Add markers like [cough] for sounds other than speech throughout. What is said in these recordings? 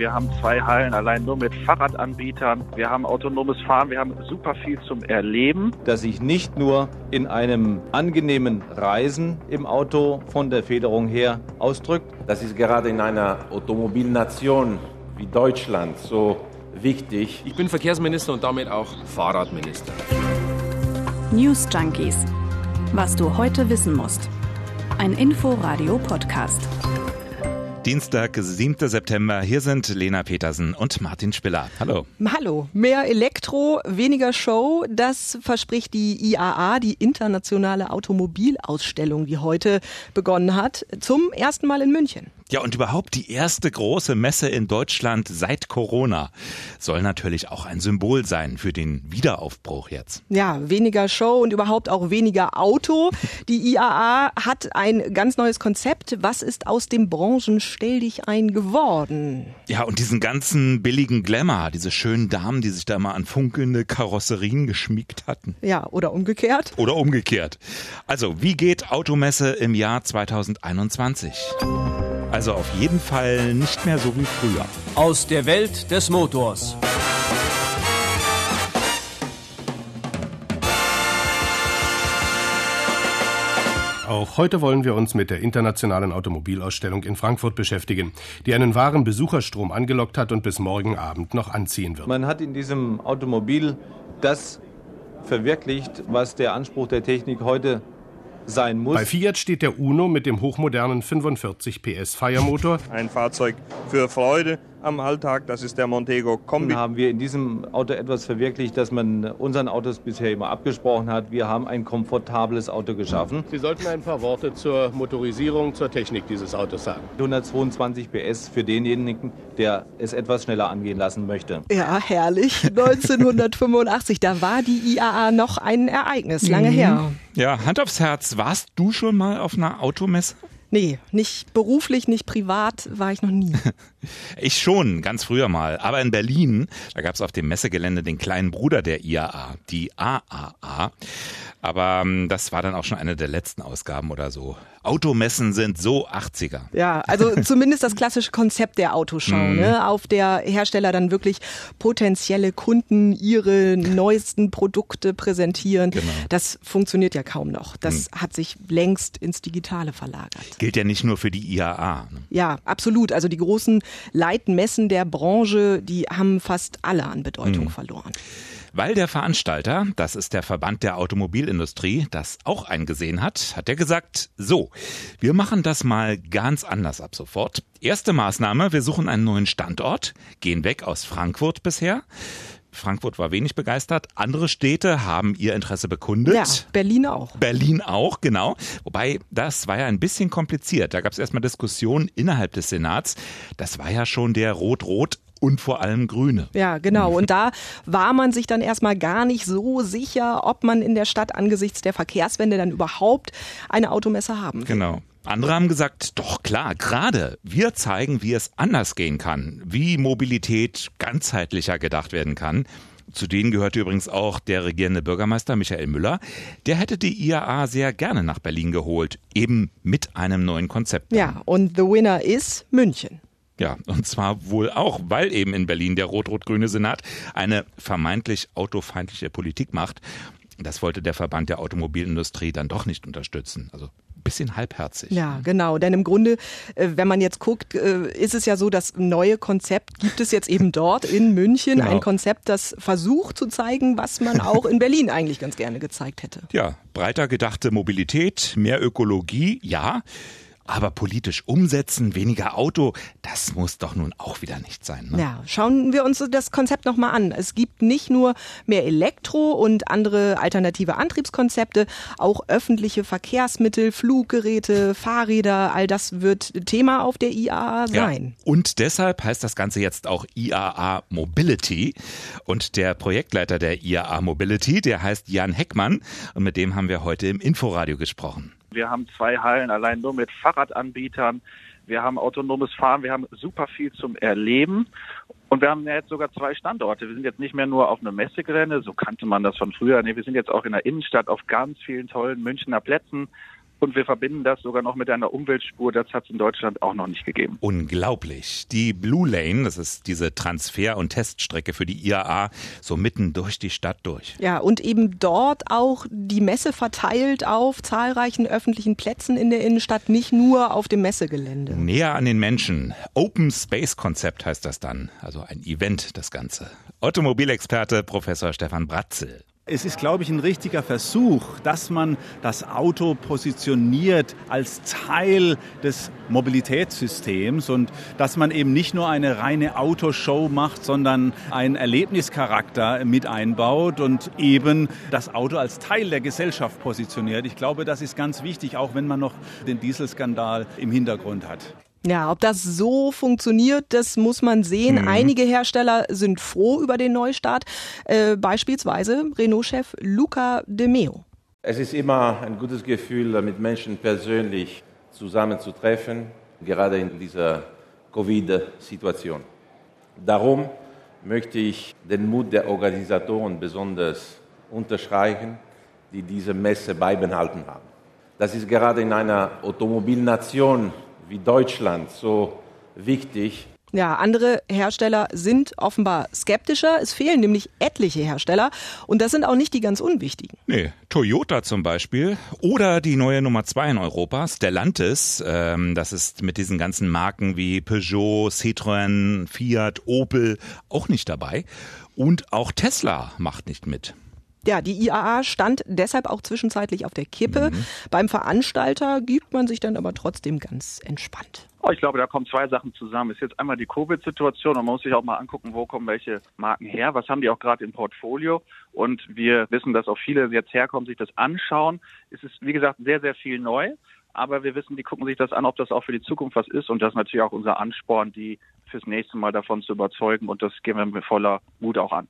Wir haben zwei Hallen allein nur mit Fahrradanbietern. Wir haben autonomes Fahren. Wir haben super viel zum Erleben. Dass sich nicht nur in einem angenehmen Reisen im Auto von der Federung her ausdrückt. Das ist gerade in einer Automobilnation wie Deutschland so wichtig. Ich bin Verkehrsminister und damit auch Fahrradminister. News Junkies. Was du heute wissen musst. Ein Info-Radio-Podcast. Dienstag, 7. September. Hier sind Lena Petersen und Martin Spiller. Hallo. Hallo. Mehr Elektro, weniger Show. Das verspricht die IAA, die internationale Automobilausstellung, die heute begonnen hat, zum ersten Mal in München. Ja, und überhaupt die erste große Messe in Deutschland seit Corona soll natürlich auch ein Symbol sein für den Wiederaufbruch jetzt. Ja, weniger Show und überhaupt auch weniger Auto. Die IAA hat ein ganz neues Konzept. Was ist aus dem Branchenstell dich ein geworden? Ja, und diesen ganzen billigen Glamour, diese schönen Damen, die sich da mal an funkelnde Karosserien geschmiegt hatten. Ja, oder umgekehrt. Oder umgekehrt. Also, wie geht Automesse im Jahr 2021? Also auf jeden Fall nicht mehr so wie früher. Aus der Welt des Motors. Auch heute wollen wir uns mit der internationalen Automobilausstellung in Frankfurt beschäftigen, die einen wahren Besucherstrom angelockt hat und bis morgen Abend noch anziehen wird. Man hat in diesem Automobil das verwirklicht, was der Anspruch der Technik heute sein muss. Bei Fiat steht der Uno mit dem hochmodernen 45 PS Feiermotor. Ein Fahrzeug für Freude am Alltag, das ist der Montego Kombi. Haben wir in diesem Auto etwas verwirklicht, das man unseren Autos bisher immer abgesprochen hat. Wir haben ein komfortables Auto geschaffen. Sie sollten ein paar Worte zur Motorisierung, zur Technik dieses Autos sagen. 122 PS für denjenigen, der es etwas schneller angehen lassen möchte. Ja, herrlich. [laughs] 1985, da war die IAA noch ein Ereignis, lange Mhm. her. Ja, Hand aufs Herz, warst du schon mal auf einer Automesse? Nee, nicht beruflich, nicht privat war ich noch nie. [laughs] Ich schon, ganz früher mal. Aber in Berlin, da gab es auf dem Messegelände den kleinen Bruder der IAA, die AAA. Aber ähm, das war dann auch schon eine der letzten Ausgaben oder so. Automessen sind so 80er. Ja, also [laughs] zumindest das klassische Konzept der Autoschau, Mhm. ne? auf der Hersteller dann wirklich potenzielle Kunden ihre neuesten Produkte präsentieren. Genau. Das funktioniert ja kaum noch. Das Mhm. hat sich längst ins Digitale verlagert. Gilt ja nicht nur für die IAA. Ne? Ja, absolut. Also die großen Leitmessen der Branche, die haben fast alle an Bedeutung Mhm. verloren. Weil der Veranstalter, das ist der Verband der Automobilindustrie, das auch eingesehen hat, hat er gesagt, so, wir machen das mal ganz anders ab sofort. Erste Maßnahme, wir suchen einen neuen Standort, gehen weg aus Frankfurt bisher. Frankfurt war wenig begeistert. Andere Städte haben ihr Interesse bekundet. Ja, Berlin auch. Berlin auch, genau. Wobei, das war ja ein bisschen kompliziert. Da gab es erstmal Diskussionen innerhalb des Senats. Das war ja schon der Rot-Rot und vor allem Grüne. Ja, genau. [laughs] Und da war man sich dann erstmal gar nicht so sicher, ob man in der Stadt angesichts der Verkehrswende dann überhaupt eine Automesse haben will. Genau. Andere haben gesagt, doch klar, gerade wir zeigen, wie es anders gehen kann, wie Mobilität ganzheitlicher gedacht werden kann. Zu denen gehörte übrigens auch der regierende Bürgermeister Michael Müller. Der hätte die IAA sehr gerne nach Berlin geholt, eben mit einem neuen Konzept. Ja, und the winner ist München. Ja, und zwar wohl auch, weil eben in Berlin der rot-rot-grüne Senat eine vermeintlich autofeindliche Politik macht. Das wollte der Verband der Automobilindustrie dann doch nicht unterstützen. Also bisschen halbherzig. Ja, genau. Denn im Grunde, äh, wenn man jetzt guckt, äh, ist es ja so, das neue Konzept gibt es jetzt eben dort in München. Genau. Ein Konzept, das versucht zu zeigen, was man [laughs] auch in Berlin eigentlich ganz gerne gezeigt hätte. Ja, breiter gedachte Mobilität, mehr Ökologie, ja. Aber politisch umsetzen, weniger Auto, das muss doch nun auch wieder nicht sein. Ne? Ja, schauen wir uns das Konzept nochmal an. Es gibt nicht nur mehr Elektro und andere alternative Antriebskonzepte, auch öffentliche Verkehrsmittel, Fluggeräte, Fahrräder, all das wird Thema auf der IAA sein. Ja. Und deshalb heißt das Ganze jetzt auch IAA Mobility. Und der Projektleiter der IAA Mobility, der heißt Jan Heckmann. Und mit dem haben wir heute im Inforadio gesprochen. Wir haben zwei Hallen allein nur mit Fahrradanbietern. Wir haben autonomes Fahren. Wir haben super viel zum Erleben. Und wir haben jetzt sogar zwei Standorte. Wir sind jetzt nicht mehr nur auf einem Messegelände, so kannte man das von früher. Nee, wir sind jetzt auch in der Innenstadt auf ganz vielen tollen Münchner Plätzen. Und wir verbinden das sogar noch mit einer Umweltspur. Das hat es in Deutschland auch noch nicht gegeben. Unglaublich. Die Blue Lane, das ist diese Transfer- und Teststrecke für die IAA, so mitten durch die Stadt durch. Ja, und eben dort auch die Messe verteilt auf zahlreichen öffentlichen Plätzen in der Innenstadt, nicht nur auf dem Messegelände. Näher an den Menschen. Open Space Konzept heißt das dann. Also ein Event, das Ganze. Automobilexperte Professor Stefan Bratzel. Es ist, glaube ich, ein richtiger Versuch, dass man das Auto positioniert als Teil des Mobilitätssystems und dass man eben nicht nur eine reine Autoshow macht, sondern einen Erlebnischarakter mit einbaut und eben das Auto als Teil der Gesellschaft positioniert. Ich glaube, das ist ganz wichtig, auch wenn man noch den Dieselskandal im Hintergrund hat. Ja, ob das so funktioniert, das muss man sehen. Mhm. Einige Hersteller sind froh über den Neustart, äh, beispielsweise Renault-Chef Luca De Meo. Es ist immer ein gutes Gefühl, mit Menschen persönlich zusammenzutreffen, gerade in dieser Covid-Situation. Darum möchte ich den Mut der Organisatoren besonders unterstreichen, die diese Messe beibehalten haben. Das ist gerade in einer Automobilnation wie Deutschland so wichtig. Ja, andere Hersteller sind offenbar skeptischer. Es fehlen nämlich etliche Hersteller und das sind auch nicht die ganz unwichtigen. Nee, Toyota zum Beispiel oder die neue Nummer zwei in Europa, Stellantis. Ähm, das ist mit diesen ganzen Marken wie Peugeot, Citroën, Fiat, Opel auch nicht dabei. Und auch Tesla macht nicht mit. Ja, die IAA stand deshalb auch zwischenzeitlich auf der Kippe. Mhm. Beim Veranstalter gibt man sich dann aber trotzdem ganz entspannt. Oh, ich glaube, da kommen zwei Sachen zusammen. Es ist jetzt einmal die Covid-Situation und man muss sich auch mal angucken, wo kommen welche Marken her, was haben die auch gerade im Portfolio. Und wir wissen, dass auch viele jetzt herkommen, sich das anschauen. Es ist, wie gesagt, sehr, sehr viel neu. Aber wir wissen, die gucken sich das an, ob das auch für die Zukunft was ist. Und das ist natürlich auch unser Ansporn, die fürs nächste Mal davon zu überzeugen. Und das gehen wir mit voller Mut auch an.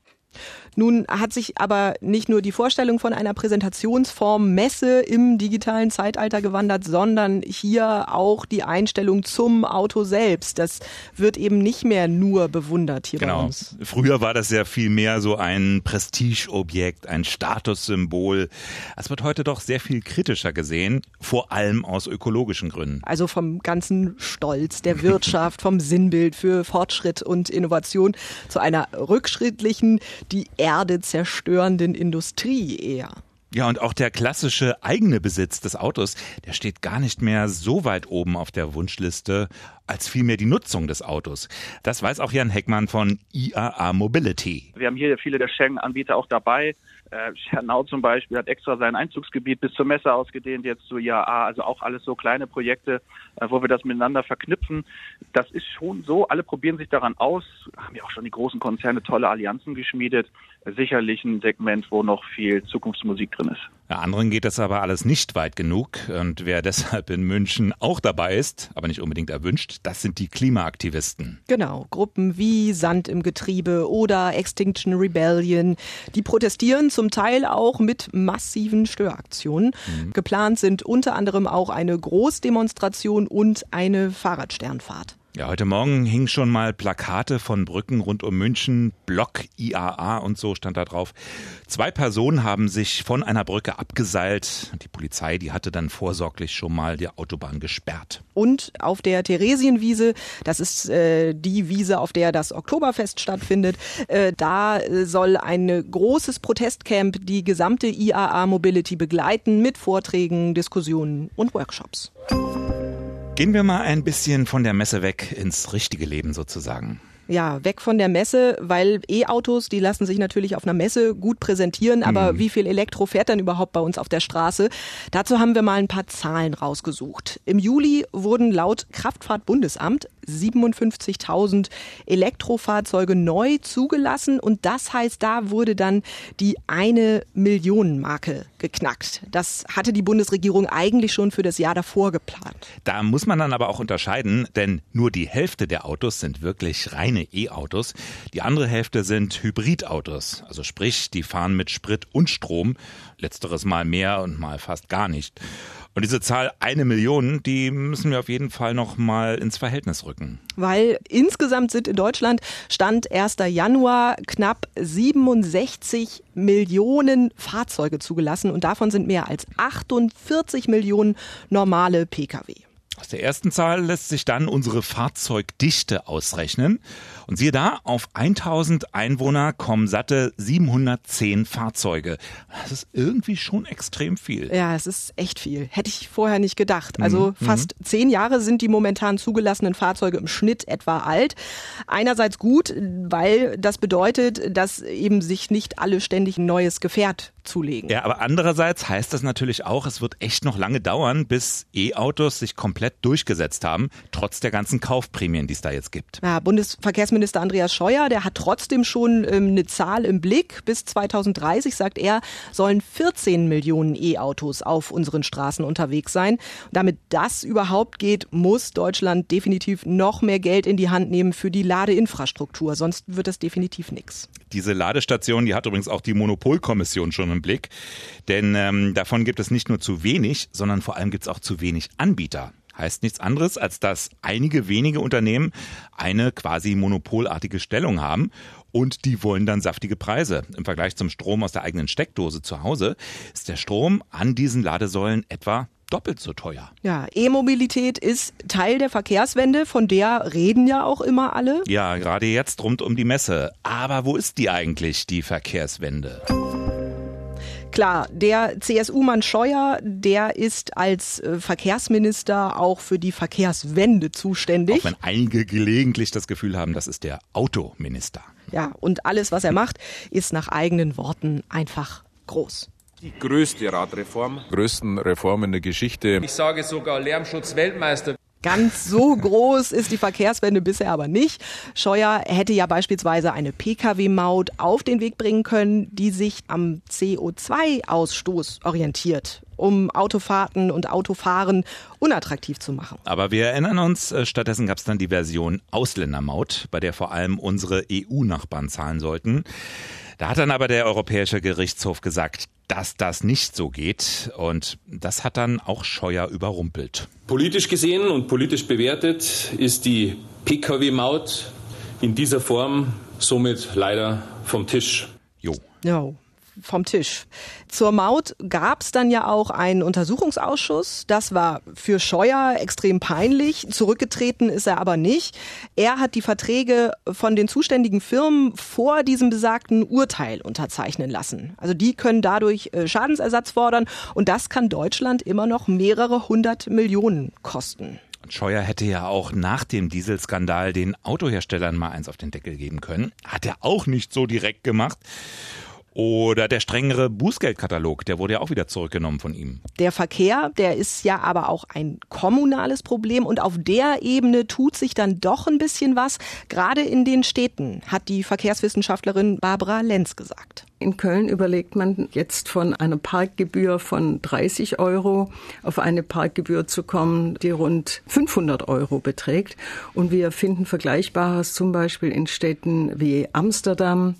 Nun hat sich aber nicht nur die Vorstellung von einer Präsentationsform Messe im digitalen Zeitalter gewandert, sondern hier auch die Einstellung zum Auto selbst. Das wird eben nicht mehr nur bewundert hier genau. bei uns. Früher war das ja viel mehr so ein Prestigeobjekt, ein Statussymbol. Es wird heute doch sehr viel kritischer gesehen, vor allem aus ökologischen Gründen. Also vom ganzen Stolz der Wirtschaft, [laughs] vom Sinnbild für Fortschritt und Innovation zu einer rückschrittlichen die Erde zerstörenden Industrie eher. Ja, und auch der klassische eigene Besitz des Autos, der steht gar nicht mehr so weit oben auf der Wunschliste, als vielmehr die Nutzung des Autos. Das weiß auch Jan Heckmann von IAA Mobility. Wir haben hier viele der Schengen-Anbieter auch dabei. Äh, Schernau zum Beispiel hat extra sein Einzugsgebiet bis zur Messe ausgedehnt, jetzt zu IAA, also auch alles so kleine Projekte, äh, wo wir das miteinander verknüpfen. Das ist schon so, alle probieren sich daran aus, haben ja auch schon die großen Konzerne tolle Allianzen geschmiedet. Sicherlich ein Segment, wo noch viel Zukunftsmusik drin ist. Ja, anderen geht das aber alles nicht weit genug. Und wer [laughs] deshalb in München auch dabei ist, aber nicht unbedingt erwünscht, das sind die Klimaaktivisten. Genau, Gruppen wie Sand im Getriebe oder Extinction Rebellion, die protestieren zum Teil auch mit massiven Störaktionen. Mhm. Geplant sind unter anderem auch eine Großdemonstration und eine Fahrradsternfahrt. Ja, heute Morgen hingen schon mal Plakate von Brücken rund um München, Block IAA und so stand da drauf. Zwei Personen haben sich von einer Brücke abgeseilt. Die Polizei, die hatte dann vorsorglich schon mal die Autobahn gesperrt. Und auf der Theresienwiese, das ist äh, die Wiese, auf der das Oktoberfest stattfindet, äh, da soll ein großes Protestcamp die gesamte IAA Mobility begleiten mit Vorträgen, Diskussionen und Workshops. Gehen wir mal ein bisschen von der Messe weg ins richtige Leben sozusagen. Ja, weg von der Messe, weil E-Autos, die lassen sich natürlich auf einer Messe gut präsentieren, aber mhm. wie viel Elektro fährt denn überhaupt bei uns auf der Straße? Dazu haben wir mal ein paar Zahlen rausgesucht. Im Juli wurden laut Kraftfahrtbundesamt 57.000 Elektrofahrzeuge neu zugelassen und das heißt, da wurde dann die eine Millionen Marke geknackt. Das hatte die Bundesregierung eigentlich schon für das Jahr davor geplant. Da muss man dann aber auch unterscheiden, denn nur die Hälfte der Autos sind wirklich reine reine E-Autos. Die andere Hälfte sind Hybridautos. Also sprich, die fahren mit Sprit und Strom. Letzteres mal mehr und mal fast gar nicht. Und diese Zahl eine Million, die müssen wir auf jeden Fall noch mal ins Verhältnis rücken. Weil insgesamt sind in Deutschland Stand 1. Januar knapp 67 Millionen Fahrzeuge zugelassen und davon sind mehr als 48 Millionen normale Pkw. Aus der ersten Zahl lässt sich dann unsere Fahrzeugdichte ausrechnen. Und siehe da, auf 1000 Einwohner kommen satte 710 Fahrzeuge. Das ist irgendwie schon extrem viel. Ja, es ist echt viel. Hätte ich vorher nicht gedacht. Also mhm. fast mhm. zehn Jahre sind die momentan zugelassenen Fahrzeuge im Schnitt etwa alt. Einerseits gut, weil das bedeutet, dass eben sich nicht alle ständig ein neues Gefährt zulegen. Ja, aber andererseits heißt das natürlich auch, es wird echt noch lange dauern, bis E-Autos sich komplett durchgesetzt haben, trotz der ganzen Kaufprämien, die es da jetzt gibt. Ja, Bundesverkehrsminister Andreas Scheuer, der hat trotzdem schon ähm, eine Zahl im Blick. Bis 2030, sagt er, sollen 14 Millionen E-Autos auf unseren Straßen unterwegs sein. Und damit das überhaupt geht, muss Deutschland definitiv noch mehr Geld in die Hand nehmen für die Ladeinfrastruktur. Sonst wird das definitiv nichts. Diese Ladestation, die hat übrigens auch die Monopolkommission schon im Blick. Denn ähm, davon gibt es nicht nur zu wenig, sondern vor allem gibt es auch zu wenig Anbieter heißt nichts anderes, als dass einige wenige Unternehmen eine quasi monopolartige Stellung haben und die wollen dann saftige Preise. Im Vergleich zum Strom aus der eigenen Steckdose zu Hause ist der Strom an diesen Ladesäulen etwa doppelt so teuer. Ja, E-Mobilität ist Teil der Verkehrswende, von der reden ja auch immer alle. Ja, gerade jetzt rund um die Messe. Aber wo ist die eigentlich, die Verkehrswende? Klar, der CSU-Mann Scheuer, der ist als äh, Verkehrsminister auch für die Verkehrswende zuständig. Auch wenn einige gelegentlich das Gefühl haben, das ist der Autominister. Ja, und alles, was er macht, ist nach eigenen Worten einfach groß. Die größte Radreform. Größten Reformen der Geschichte. Ich sage sogar Lärmschutzweltmeister. Ganz so groß ist die Verkehrswende bisher aber nicht. Scheuer hätte ja beispielsweise eine Pkw-Maut auf den Weg bringen können, die sich am CO2-Ausstoß orientiert um Autofahrten und Autofahren unattraktiv zu machen. Aber wir erinnern uns, äh, stattdessen gab es dann die Version Ausländermaut, bei der vor allem unsere EU-Nachbarn zahlen sollten. Da hat dann aber der Europäische Gerichtshof gesagt, dass das nicht so geht. Und das hat dann auch Scheuer überrumpelt. Politisch gesehen und politisch bewertet ist die Pkw-Maut in dieser Form somit leider vom Tisch. Jo. Jo vom Tisch. Zur Maut gab es dann ja auch einen Untersuchungsausschuss. Das war für Scheuer extrem peinlich. Zurückgetreten ist er aber nicht. Er hat die Verträge von den zuständigen Firmen vor diesem besagten Urteil unterzeichnen lassen. Also die können dadurch äh, Schadensersatz fordern und das kann Deutschland immer noch mehrere hundert Millionen kosten. Scheuer hätte ja auch nach dem Dieselskandal den Autoherstellern mal eins auf den Deckel geben können. Hat er auch nicht so direkt gemacht. Oder der strengere Bußgeldkatalog, der wurde ja auch wieder zurückgenommen von ihm. Der Verkehr, der ist ja aber auch ein kommunales Problem und auf der Ebene tut sich dann doch ein bisschen was, gerade in den Städten, hat die Verkehrswissenschaftlerin Barbara Lenz gesagt. In Köln überlegt man jetzt von einer Parkgebühr von 30 Euro auf eine Parkgebühr zu kommen, die rund 500 Euro beträgt. Und wir finden Vergleichbares zum Beispiel in Städten wie Amsterdam,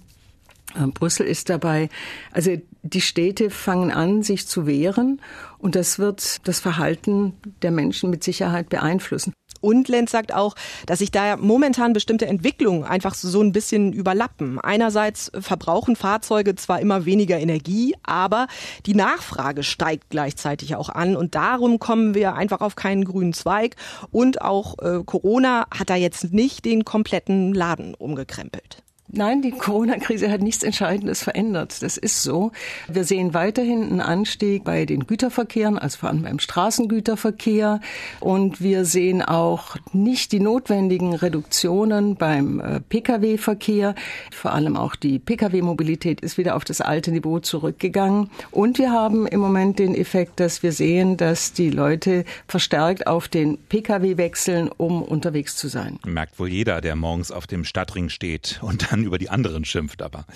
Brüssel ist dabei. Also die Städte fangen an, sich zu wehren und das wird das Verhalten der Menschen mit Sicherheit beeinflussen. Und Lenz sagt auch, dass sich da momentan bestimmte Entwicklungen einfach so ein bisschen überlappen. Einerseits verbrauchen Fahrzeuge zwar immer weniger Energie, aber die Nachfrage steigt gleichzeitig auch an und darum kommen wir einfach auf keinen grünen Zweig. Und auch äh, Corona hat da jetzt nicht den kompletten Laden umgekrempelt. Nein, die Corona-Krise hat nichts Entscheidendes verändert. Das ist so. Wir sehen weiterhin einen Anstieg bei den Güterverkehren, also vor allem beim Straßengüterverkehr. Und wir sehen auch nicht die notwendigen Reduktionen beim äh, Pkw-Verkehr. Vor allem auch die Pkw-Mobilität ist wieder auf das alte Niveau zurückgegangen. Und wir haben im Moment den Effekt, dass wir sehen, dass die Leute verstärkt auf den Pkw wechseln, um unterwegs zu sein. Merkt wohl jeder, der morgens auf dem Stadtring steht und dann dann über die anderen schimpft aber.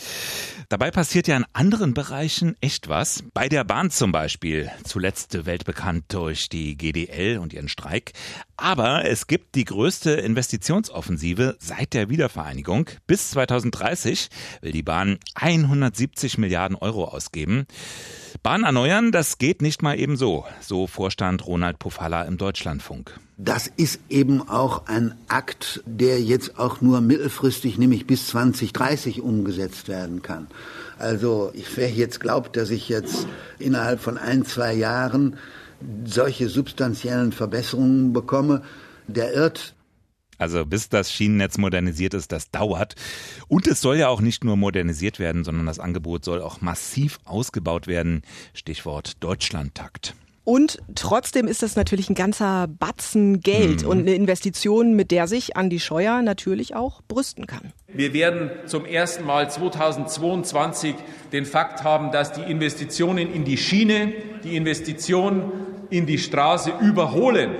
Dabei passiert ja in anderen Bereichen echt was. Bei der Bahn zum Beispiel, zuletzt weltbekannt durch die GDL und ihren Streik. Aber es gibt die größte Investitionsoffensive seit der Wiedervereinigung. Bis 2030 will die Bahn 170 Milliarden Euro ausgeben. Bahn erneuern, das geht nicht mal eben so, so Vorstand Ronald Pofalla im Deutschlandfunk. Das ist eben auch ein Akt, der jetzt auch nur mittelfristig, nämlich bis 2030 umgesetzt werden kann. Also wer jetzt glaubt, dass ich jetzt innerhalb von ein, zwei Jahren solche substanziellen Verbesserungen bekomme, der irrt. Also bis das Schienennetz modernisiert ist, das dauert. Und es soll ja auch nicht nur modernisiert werden, sondern das Angebot soll auch massiv ausgebaut werden. Stichwort Deutschlandtakt. Und trotzdem ist das natürlich ein ganzer Batzen Geld mhm. und eine Investition, mit der sich Andi Scheuer natürlich auch brüsten kann. Wir werden zum ersten Mal 2022 den Fakt haben, dass die Investitionen in die Schiene, die Investitionen in die Straße überholen.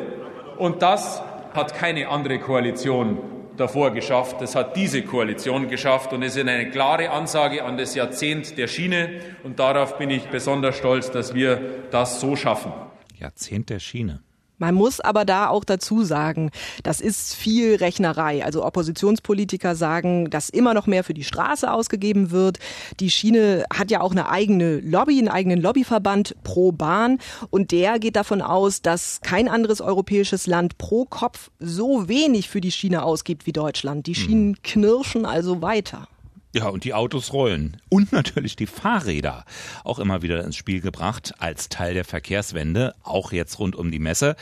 Und das hat keine andere Koalition davor geschafft. Das hat diese Koalition geschafft und es ist eine klare Ansage an das Jahrzehnt der Schiene und darauf bin ich besonders stolz, dass wir das so schaffen. Jahrzehnt der Schiene. Man muss aber da auch dazu sagen, das ist viel Rechnerei. Also Oppositionspolitiker sagen, dass immer noch mehr für die Straße ausgegeben wird. Die Schiene hat ja auch eine eigene Lobby, einen eigenen Lobbyverband pro Bahn. Und der geht davon aus, dass kein anderes europäisches Land pro Kopf so wenig für die Schiene ausgibt wie Deutschland. Die Schienen knirschen also weiter. Ja, und die Autos rollen. Und natürlich die Fahrräder. Auch immer wieder ins Spiel gebracht als Teil der Verkehrswende, auch jetzt rund um die Messe.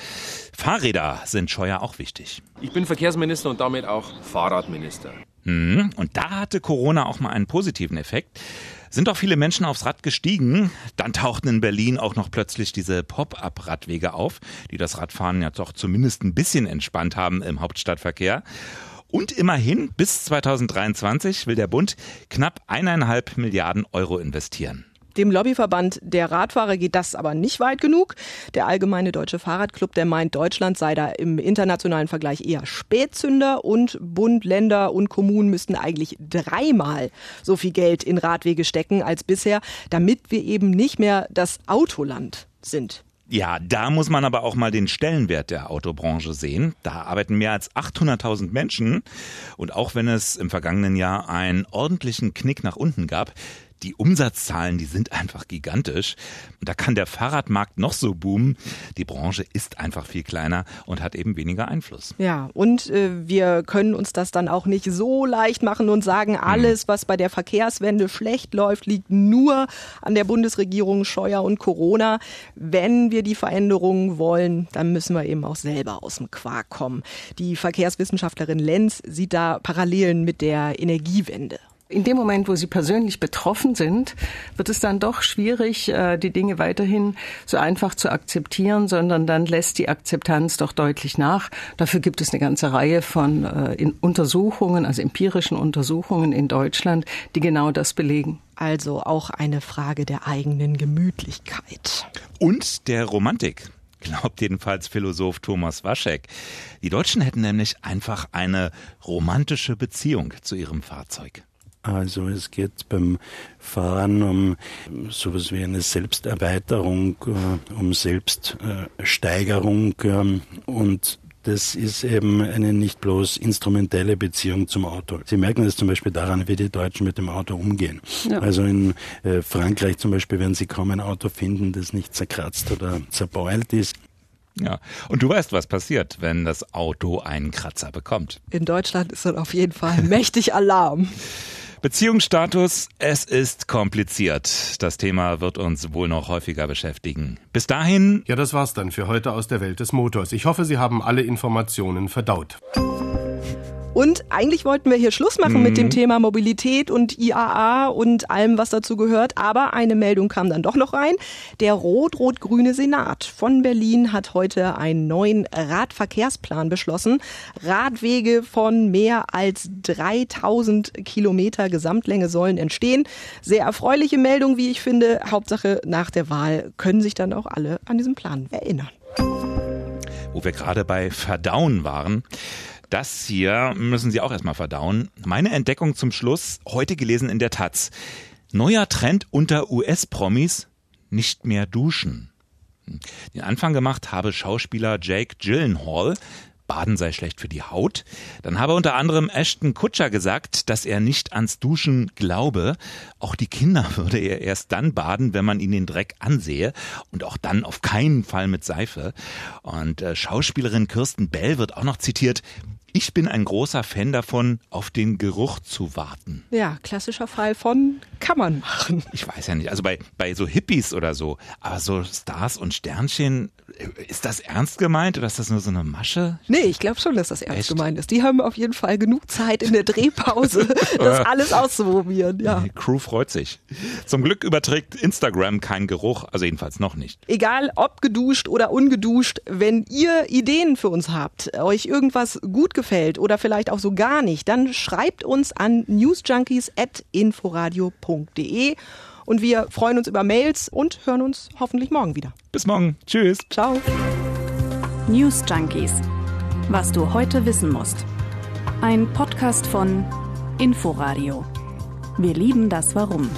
Fahrräder sind Scheuer auch wichtig. Ich bin Verkehrsminister und damit auch Fahrradminister. Hm, und da hatte Corona auch mal einen positiven Effekt. Sind auch viele Menschen aufs Rad gestiegen. Dann tauchten in Berlin auch noch plötzlich diese Pop-up-Radwege auf, die das Radfahren ja doch zumindest ein bisschen entspannt haben im Hauptstadtverkehr. Und immerhin bis 2023 will der Bund knapp eineinhalb Milliarden Euro investieren. Dem Lobbyverband der Radfahrer geht das aber nicht weit genug. Der Allgemeine Deutsche Fahrradclub, der meint, Deutschland sei da im internationalen Vergleich eher Spätzünder und Bund, Länder und Kommunen müssten eigentlich dreimal so viel Geld in Radwege stecken als bisher, damit wir eben nicht mehr das Autoland sind. Ja, da muss man aber auch mal den Stellenwert der Autobranche sehen. Da arbeiten mehr als 800.000 Menschen. Und auch wenn es im vergangenen Jahr einen ordentlichen Knick nach unten gab, die Umsatzzahlen, die sind einfach gigantisch. Und da kann der Fahrradmarkt noch so boomen. Die Branche ist einfach viel kleiner und hat eben weniger Einfluss. Ja, und äh, wir können uns das dann auch nicht so leicht machen und sagen, alles, was bei der Verkehrswende schlecht läuft, liegt nur an der Bundesregierung Scheuer und Corona. Wenn wir die Veränderungen wollen, dann müssen wir eben auch selber aus dem Quark kommen. Die Verkehrswissenschaftlerin Lenz sieht da Parallelen mit der Energiewende in dem Moment, wo sie persönlich betroffen sind, wird es dann doch schwierig, äh, die Dinge weiterhin so einfach zu akzeptieren, sondern dann lässt die Akzeptanz doch deutlich nach. Dafür gibt es eine ganze Reihe von äh, Untersuchungen, also empirischen Untersuchungen in Deutschland, die genau das belegen. Also auch eine Frage der eigenen Gemütlichkeit. Und der Romantik [laughs] glaubt jedenfalls Philosoph Thomas Waschek. Die Deutschen hätten nämlich einfach eine romantische Beziehung zu ihrem Fahrzeug. Also es geht beim Fahren um sowas wie eine Selbsterweiterung, äh, um Selbststeigerung ähm, und das ist eben eine nicht bloß instrumentelle Beziehung zum Auto. Sie merken es zum Beispiel daran, wie die Deutschen mit dem Auto umgehen. Ja. Also in äh, Frankreich zum Beispiel werden Sie kaum ein Auto finden, das nicht zerkratzt oder zerbeult ist. Ja, und du weißt, was passiert, wenn das Auto einen Kratzer bekommt. In Deutschland ist dann auf jeden Fall [laughs] mächtig Alarm. Beziehungsstatus, es ist kompliziert. Das Thema wird uns wohl noch häufiger beschäftigen. Bis dahin. Ja, das war's dann für heute aus der Welt des Motors. Ich hoffe, Sie haben alle Informationen verdaut. Und eigentlich wollten wir hier Schluss machen mhm. mit dem mhm. Thema Mobilität und IAA und allem, was dazu gehört. Aber eine Meldung kam dann doch noch rein. Der rot-rot-grüne Senat von Berlin hat heute einen neuen Radverkehrsplan beschlossen. Radwege von mehr als 3000 Kilometer Gesamtlänge sollen entstehen. Sehr erfreuliche Meldung, wie ich finde. Hauptsache nach der Wahl können sich dann auch alle an diesen Plan erinnern. Wo wir gerade bei Verdauen waren. Das hier müssen Sie auch erstmal verdauen. Meine Entdeckung zum Schluss, heute gelesen in der Taz. Neuer Trend unter US-Promis, nicht mehr duschen. Den Anfang gemacht habe Schauspieler Jake Gyllenhaal. Baden sei schlecht für die Haut. Dann habe unter anderem Ashton Kutscher gesagt, dass er nicht ans Duschen glaube. Auch die Kinder [laughs] würde er erst dann baden, wenn man ihn den Dreck ansehe. Und auch dann auf keinen Fall mit Seife. Und äh, Schauspielerin Kirsten Bell wird auch noch zitiert. Ich bin ein großer Fan davon, auf den Geruch zu warten. Ja, klassischer Fall von kann man machen. Ich weiß ja nicht, also bei, bei so Hippies oder so, aber so Stars und Sternchen, ist das ernst gemeint oder ist das nur so eine Masche? Nee, ich glaube schon, dass das ernst Echt? gemeint ist. Die haben auf jeden Fall genug Zeit in der Drehpause, [laughs] das alles auszuprobieren. Ja. Die Crew freut sich. Zum Glück überträgt Instagram keinen Geruch, also jedenfalls noch nicht. Egal ob geduscht oder ungeduscht, wenn ihr Ideen für uns habt, euch irgendwas gut gefällt, gefällt oder vielleicht auch so gar nicht, dann schreibt uns an newsjunkies.inforadio.de und wir freuen uns über Mails und hören uns hoffentlich morgen wieder. Bis morgen. Tschüss. Ciao. News Junkies. Was du heute wissen musst. Ein Podcast von Inforadio. Wir lieben das Warum.